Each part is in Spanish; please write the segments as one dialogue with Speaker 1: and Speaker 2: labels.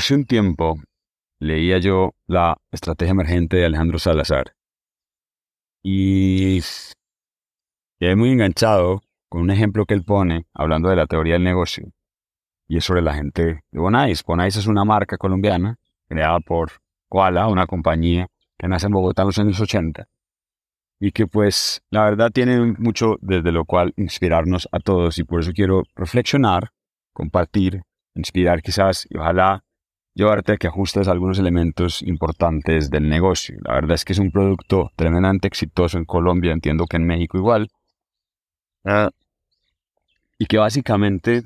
Speaker 1: Hace un tiempo leía yo la estrategia emergente de Alejandro Salazar y quedé muy enganchado con un ejemplo que él pone hablando de la teoría del negocio y es sobre la gente de Bonais. Bonais es una marca colombiana creada por Koala, una compañía que nace en Bogotá en los años 80 y que pues la verdad tiene mucho desde lo cual inspirarnos a todos y por eso quiero reflexionar, compartir, inspirar quizás y ojalá llevarte a que ajustes algunos elementos importantes del negocio. La verdad es que es un producto tremendamente exitoso en Colombia, entiendo que en México igual, ah, y que básicamente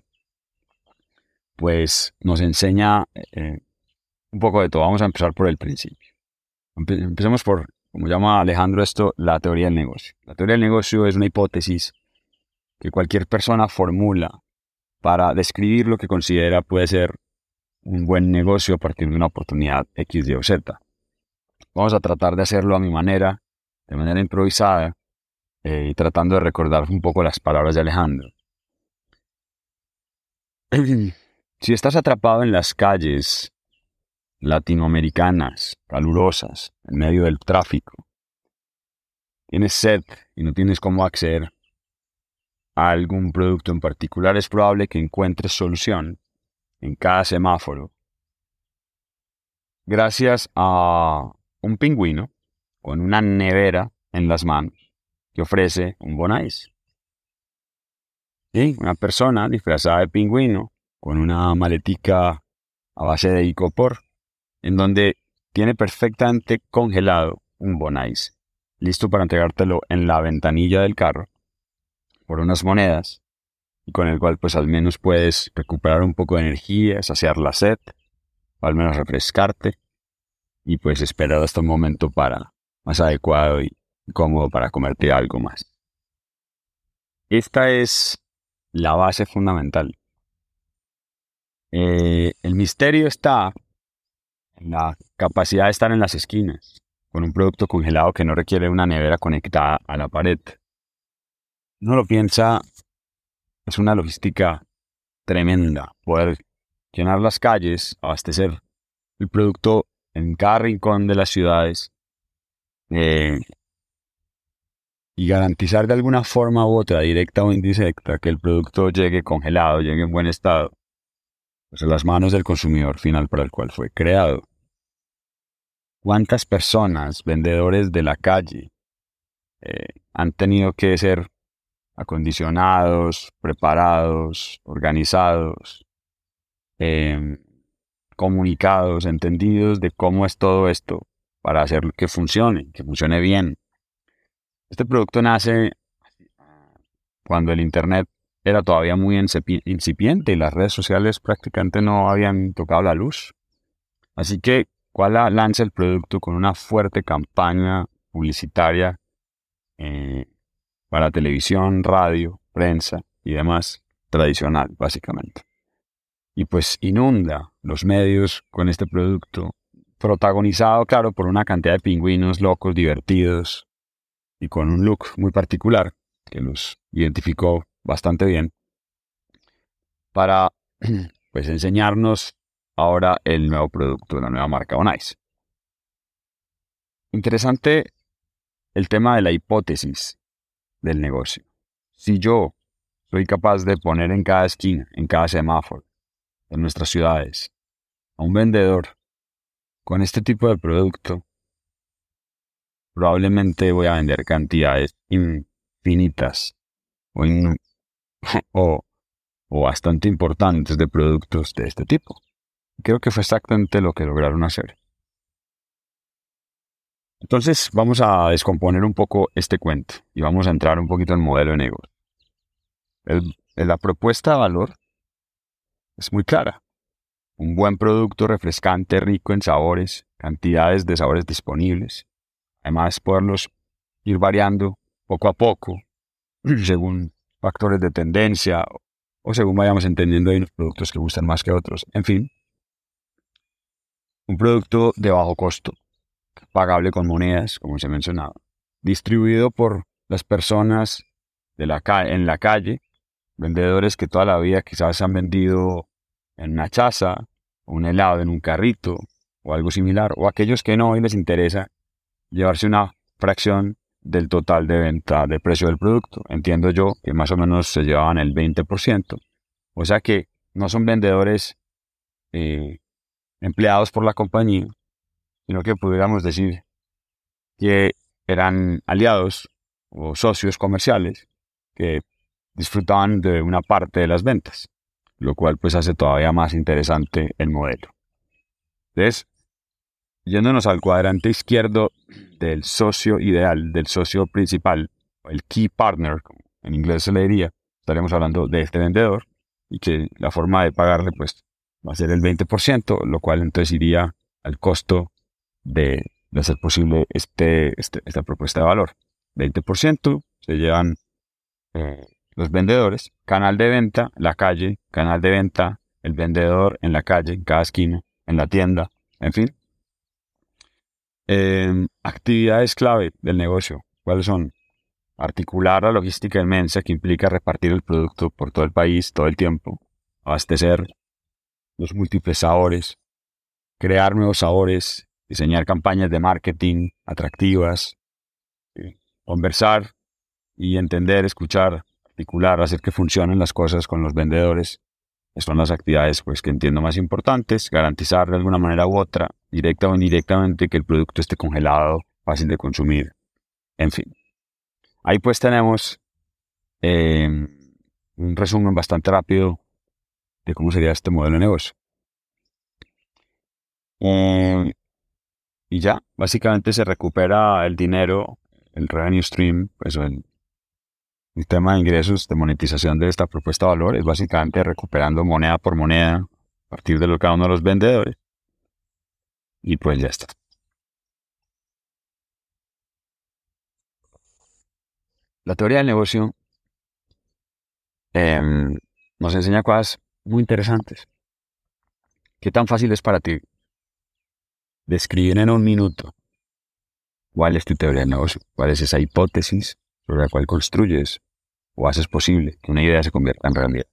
Speaker 1: pues nos enseña eh, un poco de todo. Vamos a empezar por el principio. empecemos por como llama Alejandro esto, la teoría del negocio. La teoría del negocio es una hipótesis que cualquier persona formula para describir lo que considera puede ser un buen negocio a partir de una oportunidad X, Y o Z. Vamos a tratar de hacerlo a mi manera, de manera improvisada, eh, y tratando de recordar un poco las palabras de Alejandro. Si estás atrapado en las calles latinoamericanas, calurosas, en medio del tráfico. Tienes sed y no tienes cómo acceder a algún producto en particular, es probable que encuentres solución en cada semáforo. Gracias a un pingüino con una nevera en las manos que ofrece un bonais. Y una persona disfrazada de pingüino con una maletica a base de icopor en donde tiene perfectamente congelado un Bonais, listo para entregártelo en la ventanilla del carro por unas monedas y con el cual pues al menos puedes recuperar un poco de energía, saciar la sed, o al menos refrescarte y pues esperar hasta un momento para más adecuado y cómodo para comerte algo más. Esta es la base fundamental. Eh, el misterio está la capacidad de estar en las esquinas, con un producto congelado que no requiere una nevera conectada a la pared. No lo piensa, es una logística tremenda poder llenar las calles, abastecer el producto en cada rincón de las ciudades eh, y garantizar de alguna forma u otra, directa o indirecta, que el producto llegue congelado, llegue en buen estado pues, en las manos del consumidor final para el cual fue creado. ¿Cuántas personas, vendedores de la calle, eh, han tenido que ser acondicionados, preparados, organizados, em, comunicados, entendidos de cómo es todo esto para hacer que funcione, que funcione bien? Este producto nace cuando el Internet era todavía muy incipiente y las redes sociales prácticamente no habían tocado la luz. Así que Koala lanza el producto con una fuerte campaña publicitaria eh, para televisión, radio, prensa y demás tradicional, básicamente. Y pues inunda los medios con este producto, protagonizado, claro, por una cantidad de pingüinos locos, divertidos y con un look muy particular que los identificó bastante bien para pues enseñarnos ahora el nuevo producto de la nueva marca Onais. Interesante el tema de la hipótesis del negocio. Si yo soy capaz de poner en cada esquina, en cada semáforo, en nuestras ciudades, a un vendedor con este tipo de producto, probablemente voy a vender cantidades infinitas o, o, bastante importantes de productos de este tipo. Creo que fue exactamente lo que lograron hacer. Entonces vamos a descomponer un poco este cuento y vamos a entrar un poquito en el modelo de negocio. la propuesta de valor es muy clara. Un buen producto refrescante, rico en sabores, cantidades de sabores disponibles. Además, poderlos ir variando poco a poco según factores de tendencia o según vayamos entendiendo hay unos productos que gustan más que otros. En fin, un producto de bajo costo, pagable con monedas, como se mencionaba, distribuido por las personas en la calle, vendedores que toda la vida quizás han vendido en una chaza, un helado en un carrito o algo similar, o aquellos que no y les interesa llevarse una fracción del total de venta de precio del producto. Entiendo yo que más o menos se llevaban el 20%. O sea que no son vendedores eh, empleados por la compañía, sino que pudiéramos decir que eran aliados o socios comerciales que disfrutaban de una parte de las ventas, lo cual pues hace todavía más interesante el modelo. Entonces, yéndonos al cuadrante izquierdo del socio ideal, del socio principal, el key partner, en inglés se le diría, estaremos hablando de este vendedor y que la forma de pagarle pues va a ser el 20%, lo cual entonces iría al costo de, hacer posible este, este, esta propuesta de valor. 20% se llevan eh, los vendedores, canal de venta, la calle, canal de venta, el vendedor en la calle, en cada esquina, en la tienda, en fin. Em, actividades clave del negocio, ¿cuáles son? Articular la logística inmensa que implica repartir el producto por todo el país todo el tiempo, abastecer los múltiples sabores, crear nuevos sabores, diseñar campañas de marketing atractivas, conversar y entender, escuchar, articular, hacer que funcionen las cosas con los vendedores. Estas son las actividades pues, que entiendo más importantes, garantizar de alguna manera u otra, directa o indirectamente, que el producto esté congelado, fácil de consumir, en fin. Ahí pues tenemos eh, un resumen bastante rápido de cómo sería este modelo de negocio. Eh, y ya, básicamente se recupera el dinero, el revenue stream, pues el tema de ingresos de monetización de esta propuesta de valor es básicamente recuperando moneda por moneda a partir de lo que cada uno de los vendedores. Y pues ya está. La teoría del negocio em, nos enseña cosas muy interesantes. ¿Qué tan fácil es para ti describir en un minuto cuál es tu teoría del negocio? ¿Cuál es esa hipótesis sobre la cual construyes o haces posible que una idea se convierta en realidad?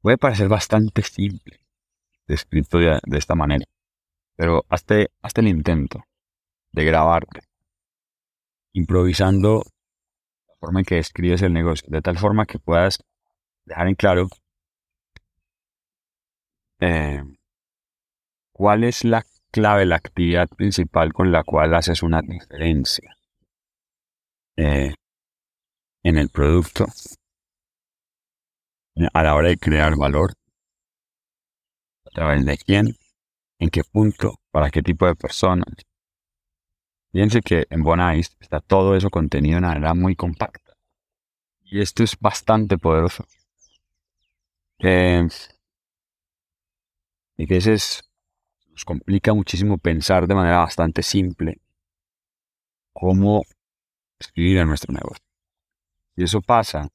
Speaker 1: Puede parecer bastante simple descrito de, esta manera, pero hazte, hazte el intento de grabarte, improvisando la forma en que describes el negocio, de tal forma que puedas dejar en claro eh, cuál es la clave, la actividad principal con la cual haces una diferencia eh, en el producto a la hora de crear valor, a través de quién, en qué punto, para qué tipo de personas. Fíjense que en Bonais está todo eso contenido de una manera muy compacta. Y esto es bastante poderoso. Eh, y que veces nos complica muchísimo pensar de manera bastante simple cómo escribir en nuestro negocio. Si eso pasa,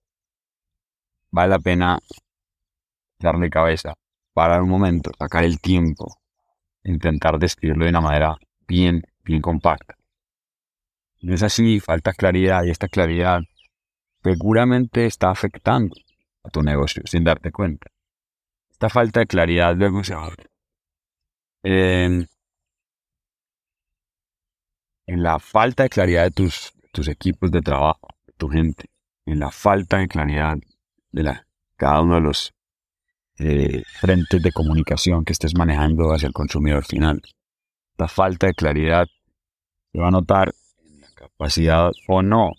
Speaker 1: vale la pena darle cabeza, parar un momento, sacar el tiempo, intentar describirlo de una manera bien, bien compacta. No es así, falta claridad y esta claridad seguramente está afectando a tu negocio sin darte cuenta. Esta falta de claridad luego se abre. En, en la falta de claridad de tus, tus equipos de trabajo, tu gente, en la falta de claridad de la, cada uno de los eh, frentes de comunicación que estés manejando hacia el consumidor final. La falta de claridad se va a notar en la capacidad o no,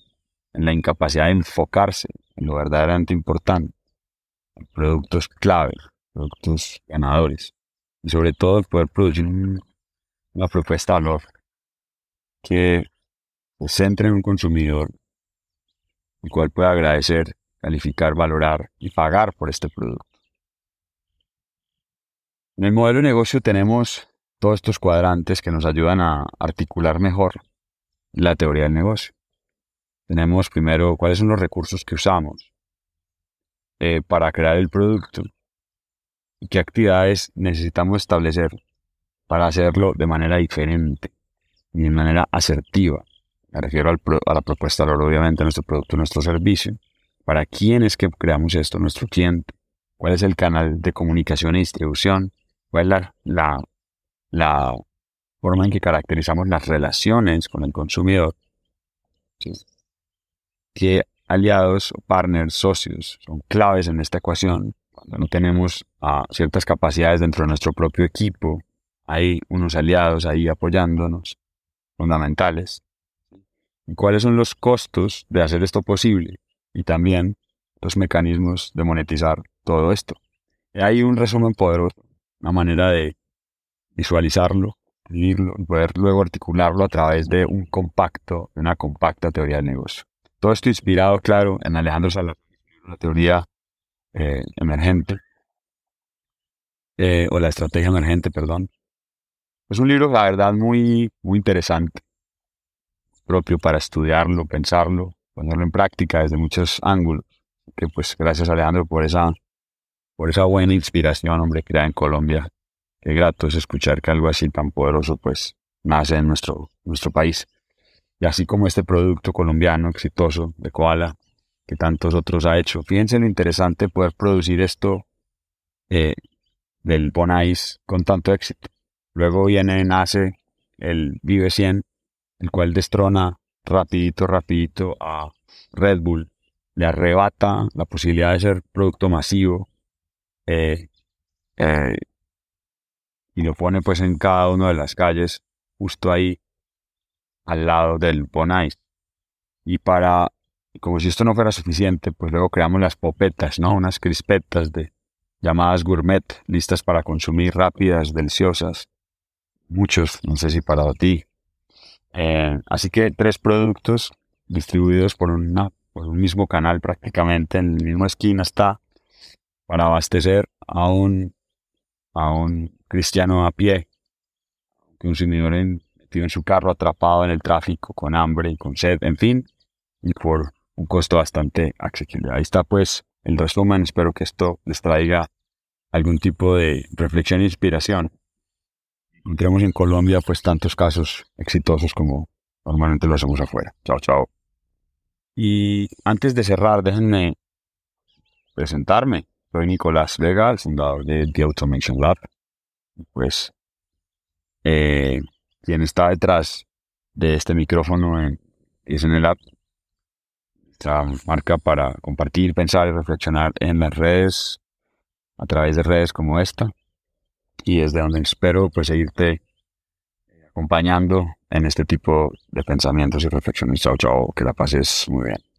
Speaker 1: en la incapacidad de enfocarse en lo verdaderamente importante, en productos clave, productos ganadores y sobre todo poder producir una propuesta de valor que se centre en un consumidor el cual pueda agradecer, calificar, valorar y pagar por este producto. En el modelo de negocio tenemos todos estos cuadrantes que nos ayudan a articular mejor la teoría del negocio. Tenemos primero cuáles son los recursos que usamos eh, para crear el producto qué actividades necesitamos establecer para hacerlo de manera diferente y de manera asertiva. Me refiero a la propuesta de valor, obviamente, nuestro producto, nuestro servicio. ¿Para quién es que creamos esto? Nuestro cliente, cuál es el canal de comunicación y distribución, cuál es la, la, forma en que caracterizamos las relaciones con el consumidor, qué aliados, partners, socios son claves en esta ecuación. No tenemos ciertas capacidades dentro de nuestro propio equipo, hay unos aliados ahí apoyándonos, fundamentales. ¿Y cuáles son los costos de hacer esto posible? Y también los mecanismos de monetizar todo esto. hay un resumen poderoso, una manera de visualizarlo, vivirlo y poder luego articularlo a través de un compacto, de una compacta teoría del negocio. Todo esto inspirado, claro, en Alejandro Salazar, la teoría eh, emergente, eh, o la estrategia emergente, perdón. Es un libro, la verdad, muy, muy interesante, propio para estudiarlo, pensarlo, ponerlo en práctica desde muchos ángulos. Que pues gracias Alejandro por esa, por esa buena inspiración, hombre, creada en Colombia. Qué grato es escuchar que algo así tan poderoso pues nace en nuestro, nuestro país. Y así como este producto colombiano exitoso de Koala, que tantos otros ha hecho. Fíjense lo interesante poder producir esto eh, del Bonais con tanto éxito. Luego viene, nace el Vive 100, el cual destrona rapidito, rapidito a Red Bull, le arrebata la posibilidad de ser producto masivo eh, eh, y lo pone pues en cada una de las calles, justo ahí al lado del Bonais. Y para, como si esto no fuera suficiente, pues luego creamos las popetas, ¿no? Unas crispetas de llamadas gourmet, listas para consumir, rápidas, deliciosas, muchos, no sé si para ti. Eh, así que tres productos distribuidos por, una, por un mismo canal prácticamente, en la misma esquina está, para abastecer a un, a un cristiano a pie, un señor metido en su carro atrapado en el tráfico, con hambre y con sed, en fin, y por un costo bastante accesible. Ahí está pues el resumen, espero que esto les traiga algún tipo de reflexión e inspiración encontremos en Colombia pues tantos casos exitosos como normalmente lo hacemos afuera. Chao, chao. Y antes de cerrar, déjenme presentarme. Soy Nicolás Vega, el fundador de The Automation Lab. Pues, eh, quien está detrás de este micrófono es en el app. Esta marca para compartir, pensar y reflexionar en las redes, a través de redes como esta y es de donde espero pues seguirte acompañando en este tipo de pensamientos y reflexiones. Chao, chao, que la pases muy bien.